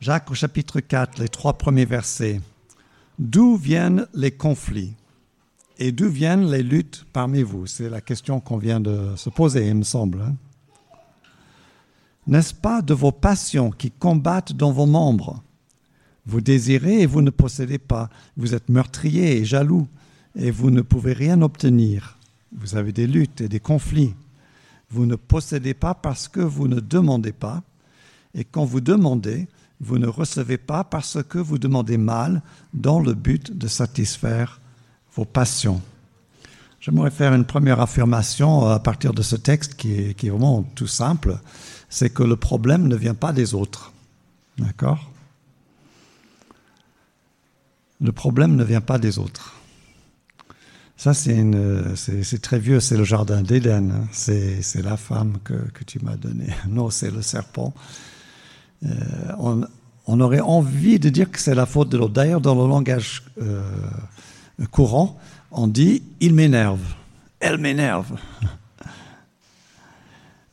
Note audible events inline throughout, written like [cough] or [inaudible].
Jacques au chapitre 4, les trois premiers versets. D'où viennent les conflits? Et d'où viennent les luttes parmi vous? C'est la question qu'on vient de se poser, il me semble. Hein. N'est-ce pas de vos passions qui combattent dans vos membres? Vous désirez et vous ne possédez pas. Vous êtes meurtrier et jaloux et vous ne pouvez rien obtenir. Vous avez des luttes et des conflits. Vous ne possédez pas parce que vous ne demandez pas. Et quand vous demandez, vous ne recevez pas parce que vous demandez mal dans le but de satisfaire vos passions. J'aimerais faire une première affirmation à partir de ce texte qui est, vraiment tout simple. C'est que le problème ne vient pas des autres. D'accord? Le problème ne vient pas des autres. Ça, c'est très vieux, c'est le jardin d'Éden. Hein. C'est la femme que, tu m'as donnée. [laughs] Non, c'est le serpent. Euh, on, aurait envie de dire que c'est la faute de l'autre. D'ailleurs, dans le langage euh, courant, on dit il m'énerve, elle m'énerve. [laughs]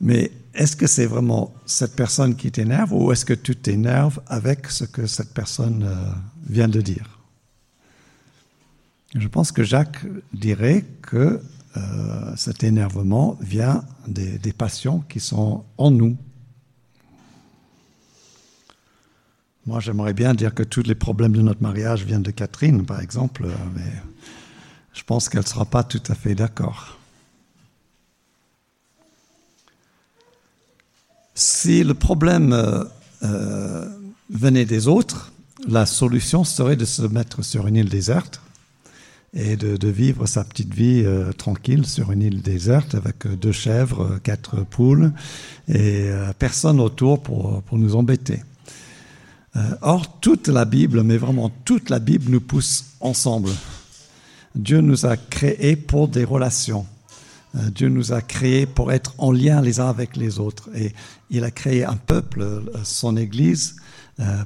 Mais est-ce que c'est vraiment cette personne qui t'énerve ou est-ce que tu t'énerves avec ce que cette personne euh, vient de dire? Je pense que Jacques dirait que euh, cet énervement vient des, des passions qui sont en nous. Moi, j'aimerais bien dire que tous les problèmes de notre mariage viennent de Catherine, par exemple, mais je pense qu'elle ne sera pas tout à fait d'accord. Si le problème euh, euh, venait des autres, la solution serait de se mettre sur une île déserte et de, vivre sa petite vie euh, tranquille sur une île déserte avec deux chèvres, quatre poules et euh, personne autour pour, pour nous embêter. Euh, or, toute la Bible, mais vraiment toute la Bible nous pousse ensemble. Dieu nous a créés pour des relations. Euh, Dieu nous a créés pour être en lien les uns avec les autres. Et il a créé un peuple, euh, son Église,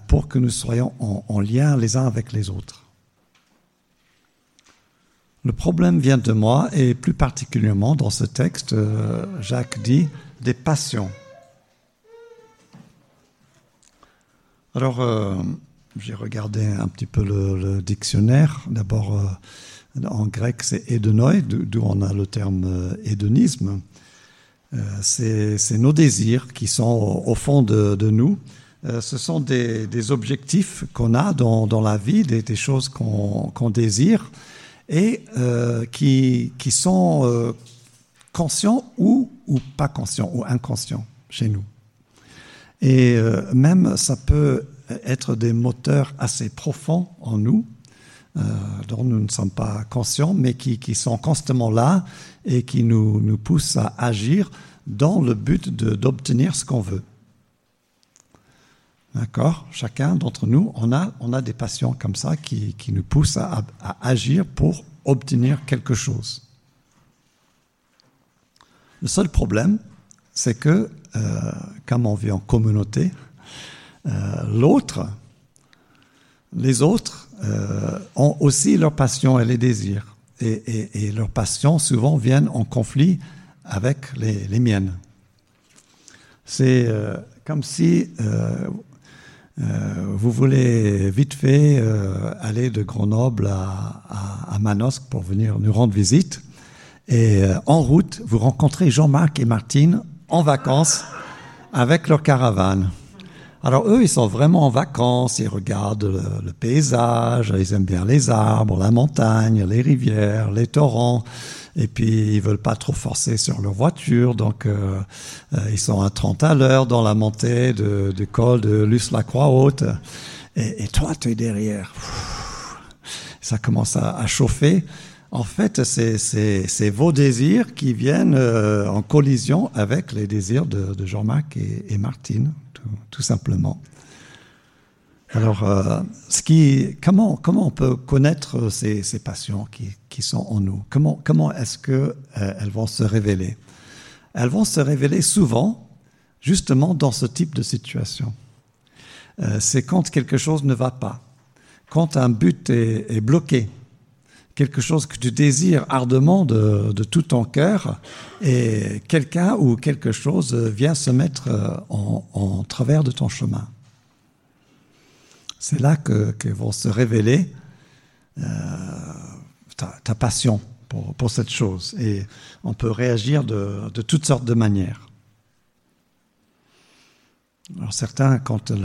pour que nous soyons en, en lien les uns avec les autres. Le problème vient de moi, et plus particulièrement dans ce texte, Jacques dit, des passions. Alors, euh, j'ai regardé un petit peu le, dictionnaire. D'abord, euh, en grec, c'est hédonoi, d'où on a le terme euh, hédonisme. C'est nos désirs qui sont au, fond de, nous. Ce sont des, objectifs qu'on a dans, la vie, des, choses qu'on qu désire et qui, sont conscients ou pas conscients ou inconscients chez nous. Et euh, même ça peut être des moteurs assez profonds en nous, euh, dont nous ne sommes pas conscients, mais qui, qui sont constamment là et qui nous, nous poussent à agir dans le but d'obtenir ce qu'on veut. D'accord? Chacun d'entre nous, on a, on a des passions comme ça qui, qui nous poussent à, à agir pour obtenir quelque chose. Le seul problème, c'est que euh, comme on vit en communauté, euh, l'autre, les autres euh, ont aussi leurs passions et les désirs. Et, leurs passions souvent viennent en conflit avec les, miennes. C'est comme si vous voulez vite fait aller de Grenoble à, à, à Manosque pour venir nous rendre visite. Et en route, vous rencontrez Jean-Marc et Martine en vacances avec leur caravane. Alors eux, ils sont vraiment en vacances, ils regardent le, paysage, ils aiment bien les arbres, la montagne, les rivières, les torrents, et puis ils veulent pas trop forcer sur leur voiture, donc euh, euh, ils sont à 30 à l'heure dans la montée de, du col de Luce-la-Croix-Haute, et, et toi, tu es derrière. Ça commence à chauffer. En fait, c'est vos désirs qui viennent euh, en collision avec les désirs de, Jean-Marc et, et Martine, tout, simplement. Alors, euh, ce qui, comment, comment on peut connaître ces, passions qui, qui sont en nous? Comment, comment est-ce qu'elles euh, vont se révéler? Elles vont se révéler souvent, justement, dans ce type de situation. Euh, c'est quand quelque chose ne va pas, quand un but est, est bloqué, quelque chose que tu désires ardemment de, tout ton cœur et quelqu'un ou quelque chose vient se mettre en, en travers de ton chemin. C'est là que, vont se révéler euh, ta, passion pour, cette chose. Et on peut réagir de, toutes sortes de manières. Alors certains, quand euh,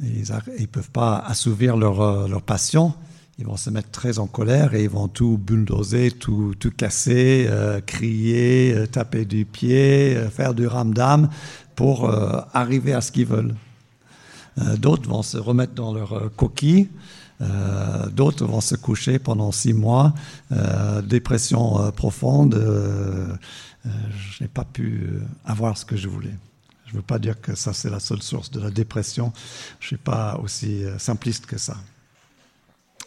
ils ne peuvent pas assouvir euh, leur passion, ils vont se mettre très en colère et ils vont tout bulldozer, tout, tout casser, euh, crier, euh, taper du pied, euh, faire du ramdam pour arriver à ce qu'ils veulent. D'autres vont se remettre dans leur coquille. D'autres vont se coucher pendant six mois, dépression profonde. je n'ai pas pu avoir ce que je voulais. Je ne veux pas dire que ça c'est la seule source de la dépression. Je ne suis pas aussi simpliste que ça.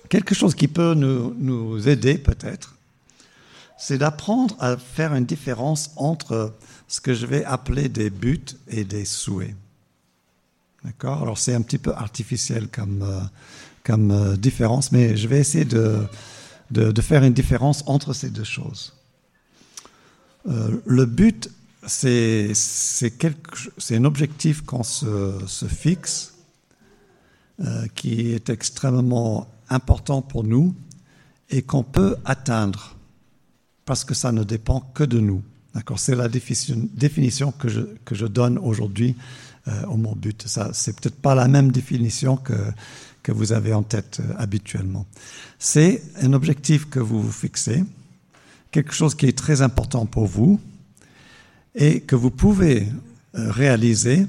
Quelque chose qui peut nous, aider peut-être, c'est d'apprendre à faire une différence entre ce que je vais appeler des buts et des souhaits. D'accord? Alors c'est un petit peu artificiel comme, euh, euh, différence, mais je vais essayer de, de, faire une différence entre ces deux choses. Euh, le but, c'est un objectif qu'on se, se, fixe, qui est extrêmement important pour nous et qu'on peut atteindre parce que ça ne dépend que de nous. D'accord? C'est la définition, que, je, que je donne aujourd'hui euh, au mot but. Ça, c'est peut-être pas la même définition que, que vous avez en tête euh, habituellement. C'est un objectif que vous vous fixez, quelque chose qui est très important pour vous et que vous pouvez euh, réaliser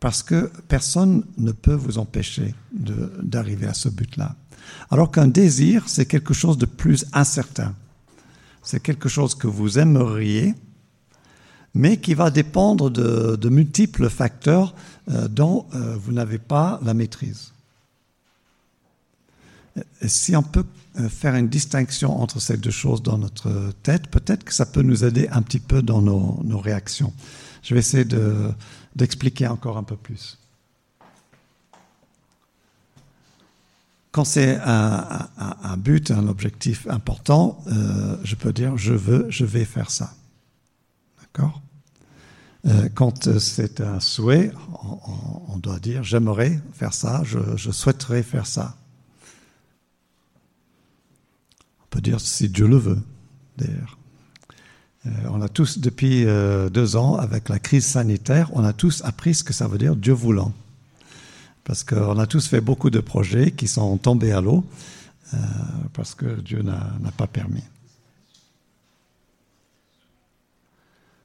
parce que personne ne peut vous empêcher d'arriver à ce but-là. Alors qu'un désir, c'est quelque chose de plus incertain. C'est quelque chose que vous aimeriez, mais qui va dépendre de, multiples facteurs euh, dont euh, vous n'avez pas la maîtrise. Si on peut euh, faire une distinction entre ces deux choses dans notre tête, peut-être que ça peut nous aider un petit peu dans nos, réactions. Je vais essayer d'expliquer encore un peu plus. Quand c'est un, but, un objectif important, euh, je peux dire je veux, je vais faire ça. D'accord? Euh, Quand c'est un souhait, on, doit dire j'aimerais faire ça, je, souhaiterais faire ça. On peut dire si Dieu le veut, d'ailleurs. Euh, on a tous, depuis deux ans, avec la crise sanitaire, on a tous appris ce que ça veut dire Dieu voulant parce qu'on a tous fait beaucoup de projets qui sont tombés à l'eau euh, parce que Dieu n'a pas permis.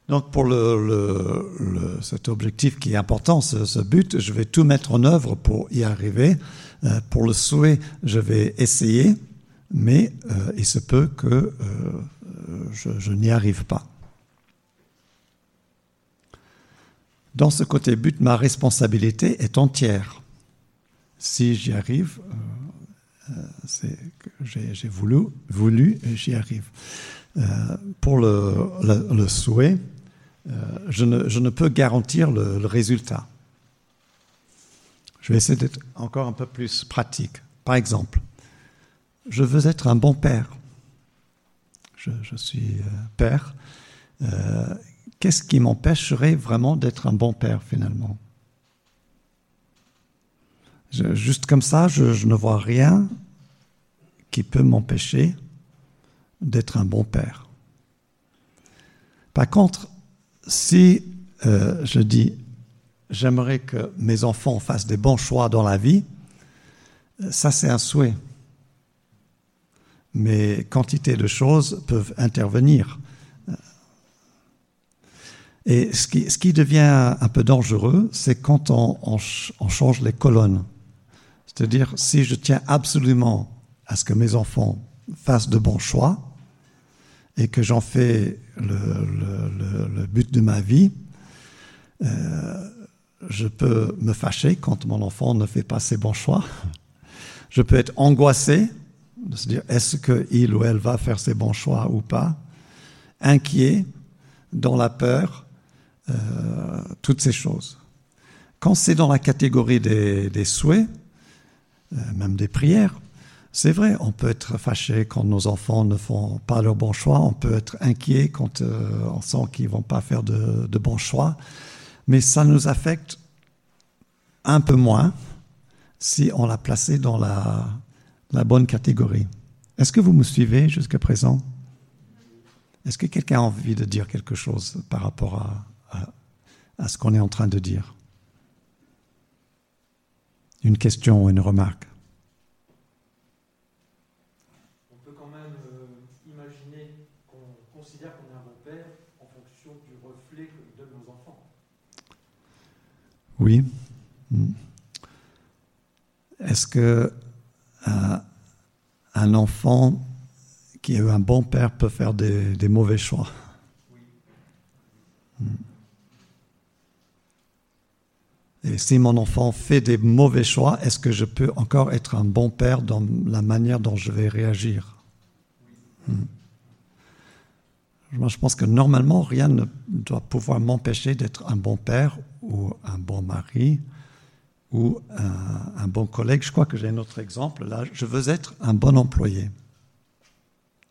Donc pour cet objectif qui est important, ce, but, je vais tout mettre en œuvre pour y arriver. Euh, pour le souhait, je vais essayer, mais euh, il se peut que je n'y arrive pas. Dans ce côté but, ma responsabilité est entière si j'y arrive, euh, euh, c'est que j'ai voulu, voulu et j'y arrive. Euh, pour le, souhait, je ne, peux garantir le, résultat. Je vais essayer d'être encore un peu plus pratique. Par exemple, je veux être un bon père. Je suis père. Qu'est-ce qui m'empêcherait vraiment d'être un bon père finalement? Juste comme ça, je, ne vois rien qui peut m'empêcher d'être un bon père. Par contre, si euh, je dis j'aimerais que mes enfants fassent des bons choix dans la vie, ça c'est un souhait. Mais quantité de choses peuvent intervenir. Et ce qui, devient un peu dangereux, c'est quand on change les colonnes. C'est-à-dire, si je tiens absolument à ce que mes enfants fassent de bons choix et que j'en fais le, but de ma vie, euh, je peux me fâcher quand mon enfant ne fait pas ses bons choix. Je peux être angoissé de se dire est-ce qu'il ou elle va faire ses bons choix ou pas, inquiet, dans la peur, euh, toutes ces choses. Quand c'est dans la catégorie des souhaits, même des prières. C'est vrai, on peut être fâché quand nos enfants ne font pas leur bon choix, on peut être inquiet quand euh, on sent qu'ils vont pas faire de, bons choix, mais ça nous affecte un peu moins si on l'a placé dans la, bonne catégorie. Est-ce que vous me suivez jusqu'à présent? Est-ce que quelqu'un a envie de dire quelque chose par rapport à ce qu'on est en train de dire? Une question ou une remarque On peut quand même euh, imaginer qu'on considère qu'on est un bon père en fonction du reflet que donnent nos enfants. Oui. Hmm. Est-ce que euh, un enfant qui a eu un bon père peut faire des, des mauvais choix? Hmm. Et si mon enfant fait des mauvais choix, est-ce que je peux encore être un bon père dans la manière dont je vais réagir? Hmm. Moi, je pense que normalement, rien ne doit pouvoir m'empêcher d'être un bon père ou un bon mari ou un, bon collègue. Je crois que j'ai un autre exemple. Là, je veux être un bon employé.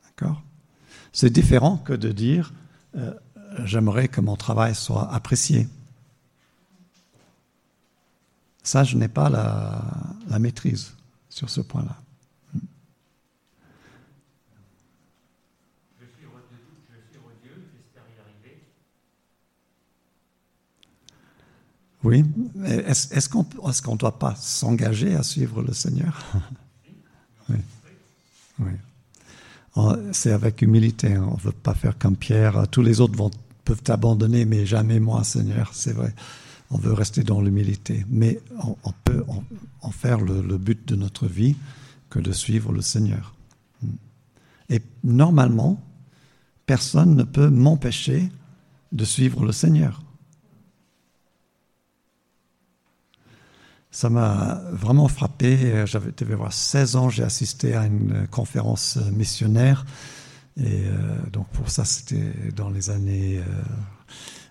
D'accord? C'est différent que de dire euh, j'aimerais que mon travail soit apprécié. Ça, je n'ai pas la, maîtrise sur ce point-là. Arriver. Oui. Est-ce qu'on ne doit pas s'engager à suivre le Seigneur? [laughs] Oui. C'est avec humilité. hein. On ne veut pas faire comme Pierre. Tous les autres peuvent t'abandonner, mais jamais moi, Seigneur. C'est vrai. On veut rester dans l'humilité. Mais on, peut en, faire le, but de notre vie que de suivre le Seigneur. Et normalement, personne ne peut m'empêcher de suivre le Seigneur. Ça m'a vraiment frappé. J'avais devais avoir 16 ans, j'ai assisté à une conférence missionnaire. Et euh, donc pour ça, c'était dans les années euh,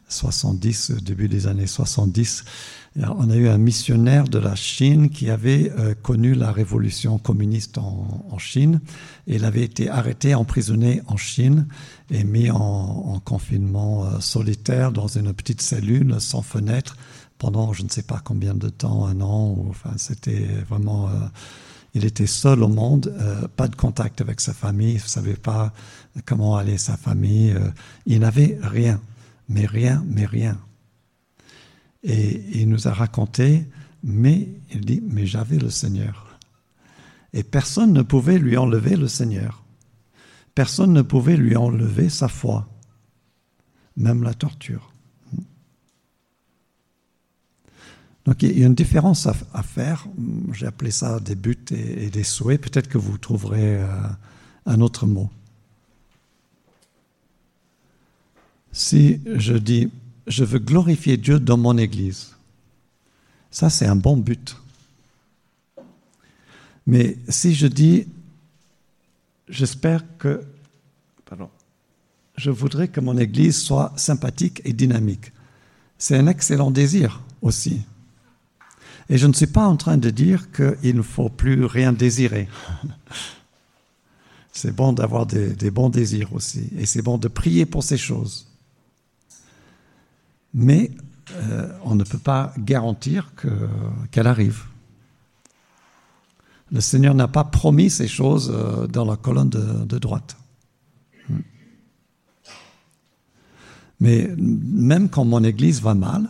70, début des années 70. Et alors, on a eu un missionnaire de la Chine qui avait euh, connu la révolution communiste en, Chine. Il avait été arrêté, emprisonné en Chine et mis en, en confinement euh, solitaire dans une petite cellule sans fenêtre pendant je ne sais pas combien de temps, un an. Ou, enfin, c'était vraiment. Euh, il était seul au monde, euh, pas de contact avec sa famille, il ne savait pas comment allait sa famille. euh, il n'avait rien, mais rien, mais rien. Et il nous a raconté, mais il dit, mais j'avais le Seigneur. Et personne ne pouvait lui enlever le Seigneur. Personne ne pouvait lui enlever sa foi, même la torture. Donc il y a une différence à, faire. J'ai appelé ça des buts et, et des souhaits. Peut-être que vous trouverez euh, un autre mot. Si je dis je veux glorifier Dieu dans mon Église, ça c'est un bon but. Mais si je dis j'espère que pardon, je voudrais que mon Église soit sympathique et dynamique, c'est un excellent désir aussi. Et je ne suis pas en train de dire qu'il ne faut plus rien désirer. [laughs] C'est bon d'avoir des, des, bons désirs aussi. Et c'est bon de prier pour ces choses. Mais euh, on ne peut pas garantir qu'elle qu arrive. Le Seigneur n'a pas promis ces choses euh, dans la colonne de, droite. Mais même quand mon Église va mal,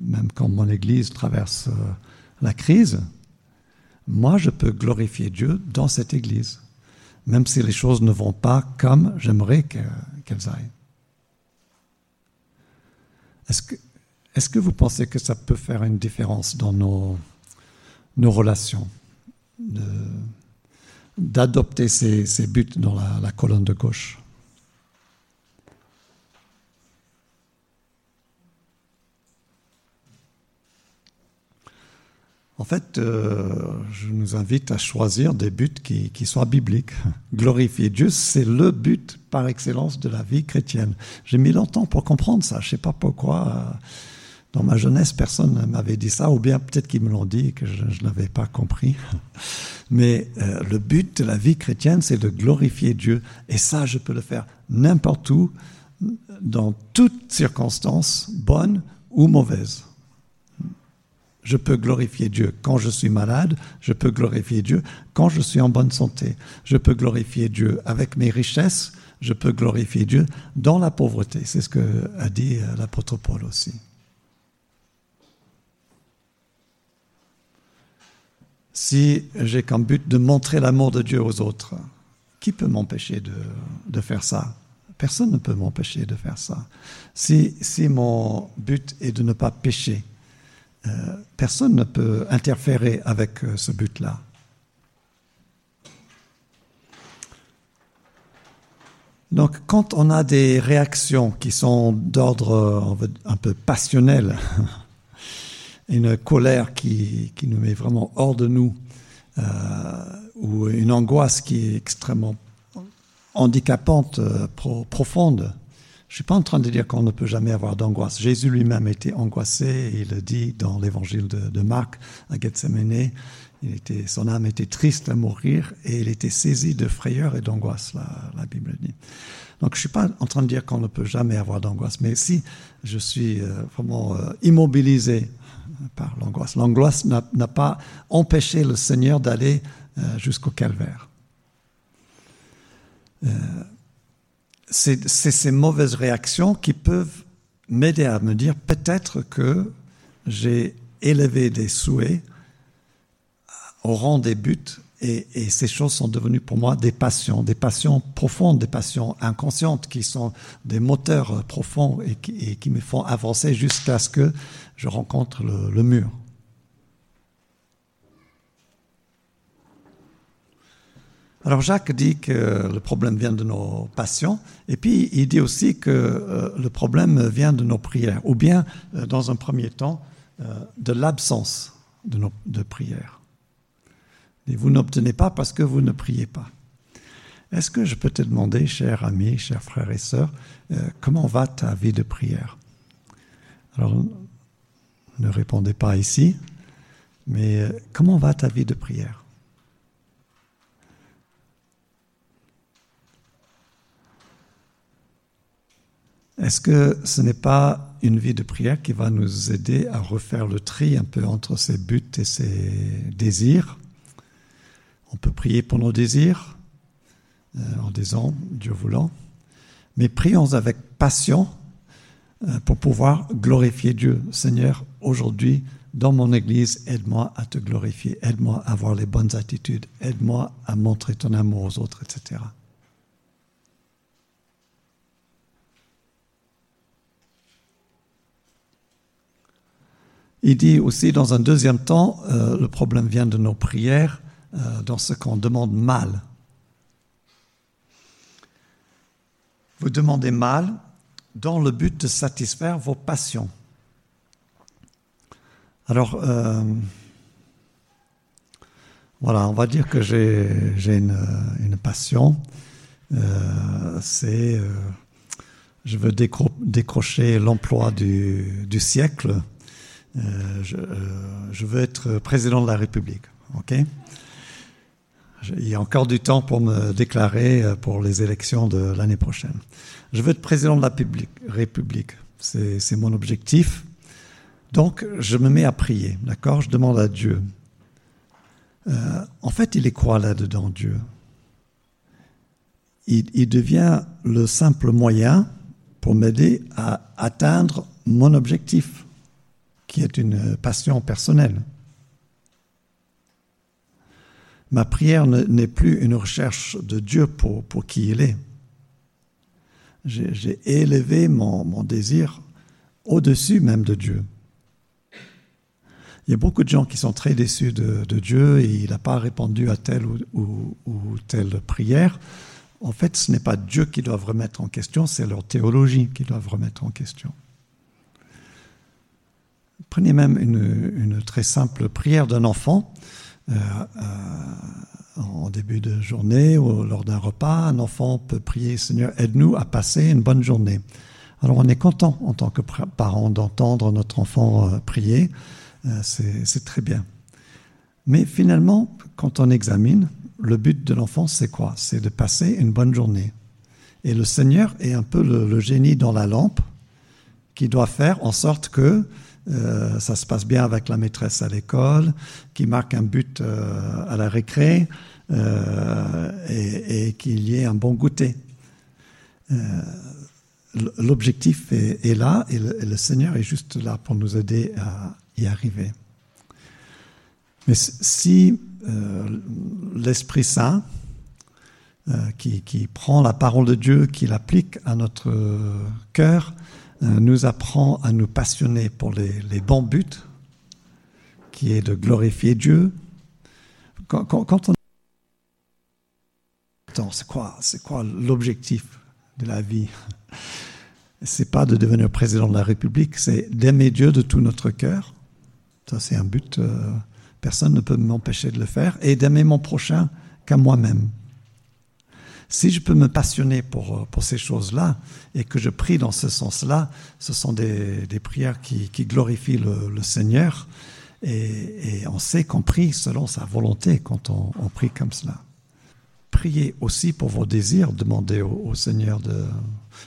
même quand mon Église traverse euh, la crise, moi je peux glorifier Dieu dans cette Église, même si les choses ne vont pas comme j'aimerais qu'elles aillent. Est-ce que, vous pensez que ça peut faire une différence dans nos, relations d'adopter ces, buts dans la colonne de gauche? En fait, euh, je nous invite à choisir des buts qui, soient bibliques. [laughs] Glorifier Dieu, c'est le but par excellence de la vie chrétienne. J'ai mis longtemps pour comprendre ça. Je ne sais pas pourquoi. Dans ma jeunesse, personne ne m'avait dit ça, ou bien peut-être qu'ils me l'ont dit et que je, je n'avais pas compris. [laughs] Mais euh, le but de la vie chrétienne, c'est de glorifier Dieu. Et ça, je peux le faire n'importe où, dans toutes circonstances, bonnes ou mauvaises. Je peux glorifier Dieu quand je suis malade, je peux glorifier Dieu quand je suis en bonne santé, je peux glorifier Dieu avec mes richesses, je peux glorifier Dieu dans la pauvreté. C'est ce que a dit euh, l'apôtre Paul aussi. Si j'ai comme but de montrer l'amour de Dieu aux autres, qui peut m'empêcher de, de, faire ça? Personne ne peut m'empêcher de faire ça. Si, si, mon but est de ne pas pécher, personne ne peut interférer avec euh, ce but-là. Donc, quand on a des réactions qui sont d'ordre un peu passionnel, [laughs] une colère qui, qui, nous met vraiment hors de nous, euh, ou une angoisse qui est extrêmement handicapante, euh, pro, profonde, je ne suis pas en train de dire qu'on ne peut jamais avoir d'angoisse. Jésus lui-même était angoissé, il le dit dans l'évangile de, Marc à Gethsemane. Il était, son âme était triste à mourir et il était saisi de frayeur et d'angoisse, la, la, Bible dit. Donc je ne suis pas en train de dire qu'on ne peut jamais avoir d'angoisse, mais si je suis euh, vraiment euh, immobilisé par l'angoisse, l'angoisse n'a pas empêché le Seigneur d'aller euh, jusqu'au calvaire. C'est ces mauvaises réactions qui peuvent m'aider à me dire peut-être que j'ai élevé des souhaits au rang des buts et, et, ces choses sont devenues pour moi des passions, des passions profondes, des passions inconscientes qui sont des moteurs profonds et qui, et qui me font avancer jusqu'à ce que je rencontre le, le mur. Alors Jacques dit que le problème vient de nos passions, et puis il dit aussi que euh, le problème vient de nos prières, ou bien, euh, dans un premier temps, euh, de l'absence de, prières. Et vous n'obtenez pas parce que vous ne priez pas. Est-ce que je peux te demander, cher ami, chers frères et sœurs, euh, comment va ta vie de prière? Alors, ne répondez pas ici, mais comment va ta vie de prière? Est-ce que ce n'est pas une vie de prière qui va nous aider à refaire le tri un peu entre ses buts et ses désirs? On peut prier pour nos désirs euh, en disant Dieu voulant, mais prions avec passion euh, pour pouvoir glorifier Dieu. Seigneur, aujourd'hui, dans mon Église, aide-moi à te glorifier, aide-moi à avoir les bonnes attitudes, aide-moi à montrer ton amour aux autres, etc. Il dit aussi, dans un deuxième temps, euh, le problème vient de nos prières, euh, dans ce qu'on demande mal. Vous demandez mal dans le but de satisfaire vos passions. Alors, euh, voilà, on va dire que j'ai une, passion. C'est, je veux décro décrocher l'emploi du, siècle je, euh, je, veux être président de la République. Ok? Il y a encore du temps pour me déclarer euh, pour les élections de l'année prochaine. Je veux être président de la République. C'est mon objectif. Donc, je me mets à prier, d'accord? Je demande à Dieu. Euh, en fait, il est quoi là-dedans, Dieu? Il devient le simple moyen pour m'aider à atteindre mon objectif qui est une passion personnelle. Ma prière n'est plus une recherche de Dieu pour, pour qui il est. J'ai élevé mon, désir au-dessus même de Dieu. Il y a beaucoup de gens qui sont très déçus de, Dieu et il n'a pas répondu à telle ou, ou, ou, telle prière. En fait, ce n'est pas Dieu qui doivent remettre en question, c'est leur théologie qui doivent remettre en question. Prenez même une, très simple prière d'un enfant euh, euh, en début de journée ou lors d'un repas. Un enfant peut prier Seigneur, aide-nous à passer une bonne journée. Alors on est content en tant que parent d'entendre notre enfant euh, prier. C'est très bien. Mais finalement, quand on examine, le but de l'enfant, c'est quoi? C'est de passer une bonne journée. Et le Seigneur est un peu le génie dans la lampe qui doit faire en sorte que euh, ça se passe bien avec la maîtresse à l'école, qui marque un but euh, à la récré euh, et, qu'il y ait un bon goûter. L'objectif est, là et le, Seigneur est juste là pour nous aider à y arriver. Mais si l'Esprit Saint, qui, prend la parole de Dieu, qui l'applique à notre cœur, nous apprend à nous passionner pour les, bons buts, qui est de glorifier Dieu. Quand, on... C'est quoi, c'est quoi l'objectif de la vie? C'est pas de devenir président de la République, c'est d'aimer Dieu de tout notre cœur. Ça, c'est un but. Euh, personne ne peut m'empêcher de le faire et d'aimer mon prochain qu'à moi-même. Si je peux me passionner pour, pour ces choses-là et que je prie dans ce sens-là, ce sont des, des prières qui, qui glorifient le, Seigneur et, on sait qu'on prie selon sa volonté quand on, prie comme cela. Priez aussi pour vos désirs, demandez au, au Seigneur de,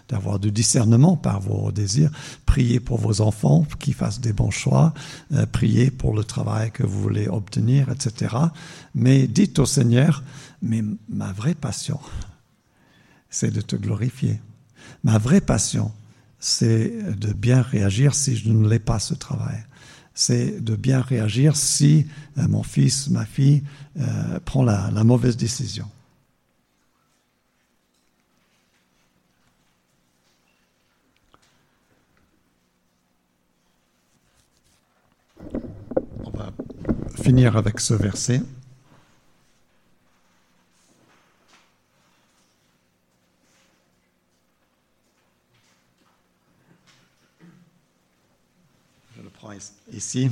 d'avoir du discernement par vos désirs. Priez pour vos enfants qui fassent des bons choix. Euh, priez pour le travail que vous voulez obtenir, etc. Mais dites au Seigneur, mais ma vraie passion, c'est de te glorifier. Ma vraie passion, c'est de bien réagir si je ne l'ai pas ce travail. C'est de bien réagir si euh, mon fils, ma fille euh, prend la, la mauvaise décision. On va finir avec ce verset. Ici.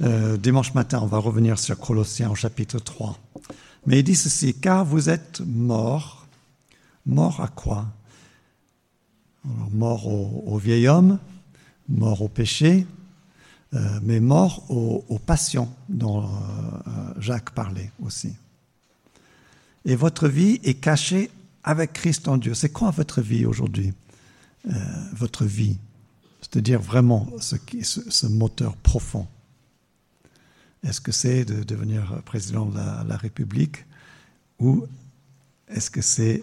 Euh, dimanche matin, on va revenir sur Colossiens au chapitre 3. Mais il dit ceci, car vous êtes morts. Mort à quoi? Mort au, vieil homme, mort au péché, euh, mais mort aux, passions dont euh, Jacques parlait aussi. Et votre vie est cachée avec Christ en Dieu. C'est quoi votre vie aujourd'hui? Votre vie, c'est-à-dire vraiment ce, moteur profond. Est-ce que c'est de devenir président de la, République ou est-ce que c'est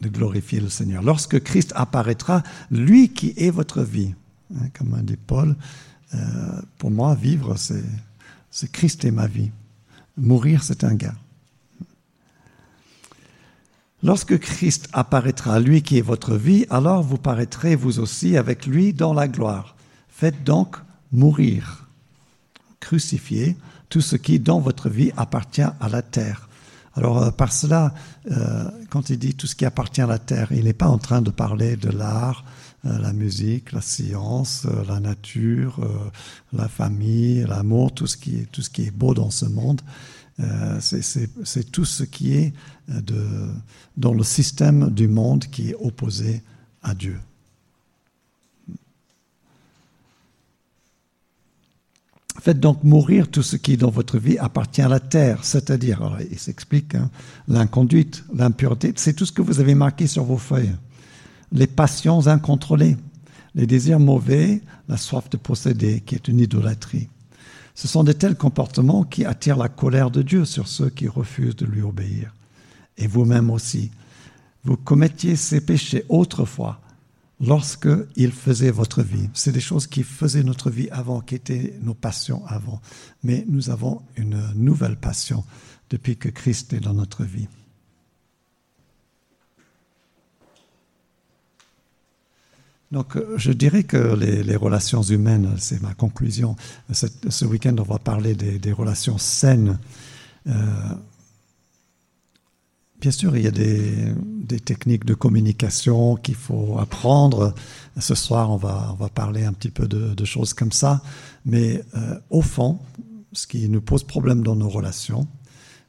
de glorifier le Seigneur? Lorsque Christ apparaîtra, lui qui est votre vie, hein, comme dit Paul, euh, pour moi, vivre, c'est Christ et ma vie. Mourir, c'est un gain. Lorsque Christ apparaîtra, lui qui est votre vie, alors vous paraîtrez vous aussi avec lui dans la gloire. Faites donc mourir, crucifier tout ce qui dans votre vie appartient à la terre. Alors euh, par cela, euh, quand il dit tout ce qui appartient à la terre, il n'est pas en train de parler de l'art, euh, la musique, la science, la nature, la famille, l'amour, tout ce qui est beau dans ce monde. Euh, C'est tout ce qui est de, dans le système du monde qui est opposé à Dieu. Faites donc mourir tout ce qui dans votre vie appartient à la terre, c'est-à-dire, il s'explique, hein, l'inconduite, l'impureté, c'est tout ce que vous avez marqué sur vos feuilles les passions incontrôlées, les désirs mauvais, la soif de posséder, qui est une idolâtrie. Ce sont de tels comportements qui attirent la colère de Dieu sur ceux qui refusent de lui obéir. Et vous-même aussi, vous commettiez ces péchés autrefois, lorsque il faisait votre vie. C'est des choses qui faisaient notre vie avant, qui étaient nos passions avant. Mais nous avons une nouvelle passion depuis que Christ est dans notre vie. Donc, je dirais que les, relations humaines, c'est ma conclusion. Ce week-end, on va parler des, relations saines. Euh, bien sûr, il y a des, techniques de communication qu'il faut apprendre. Ce soir, on va, parler un petit peu de, choses comme ça. Mais euh, au fond, ce qui nous pose problème dans nos relations,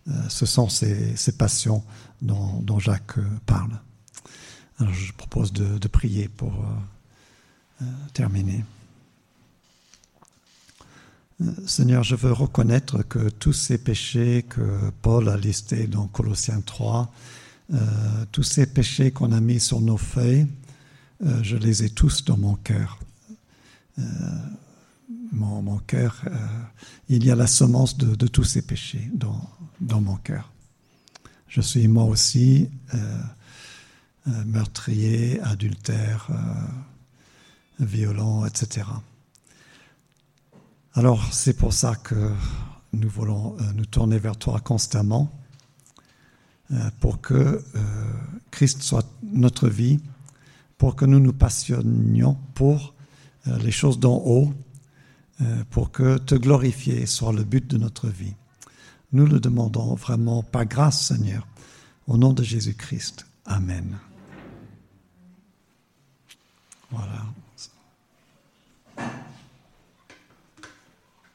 euh, ce sont ces, passions dont, Jacques parle. Je propose de prier pour euh, terminer. Euh, Seigneur, je veux reconnaître que tous ces péchés que Paul a listés dans Colossiens 3, euh, tous ces péchés qu'on a mis sur nos feuilles, je les ai tous dans mon cœur. mon, cœur, il y a la semence de, de tous ces péchés dans, dans mon cœur. Je suis moi aussi meurtrier, adultère, euh, violent, etc. Alors c'est pour ça que nous voulons euh, nous tourner vers toi constamment euh, pour que euh, Christ soit notre vie, pour que nous nous passionnions pour les choses d'en haut, pour que te glorifier soit le but de notre vie. Nous le demandons vraiment par grâce, Seigneur, au nom de Jésus-Christ. Amen. Voilà.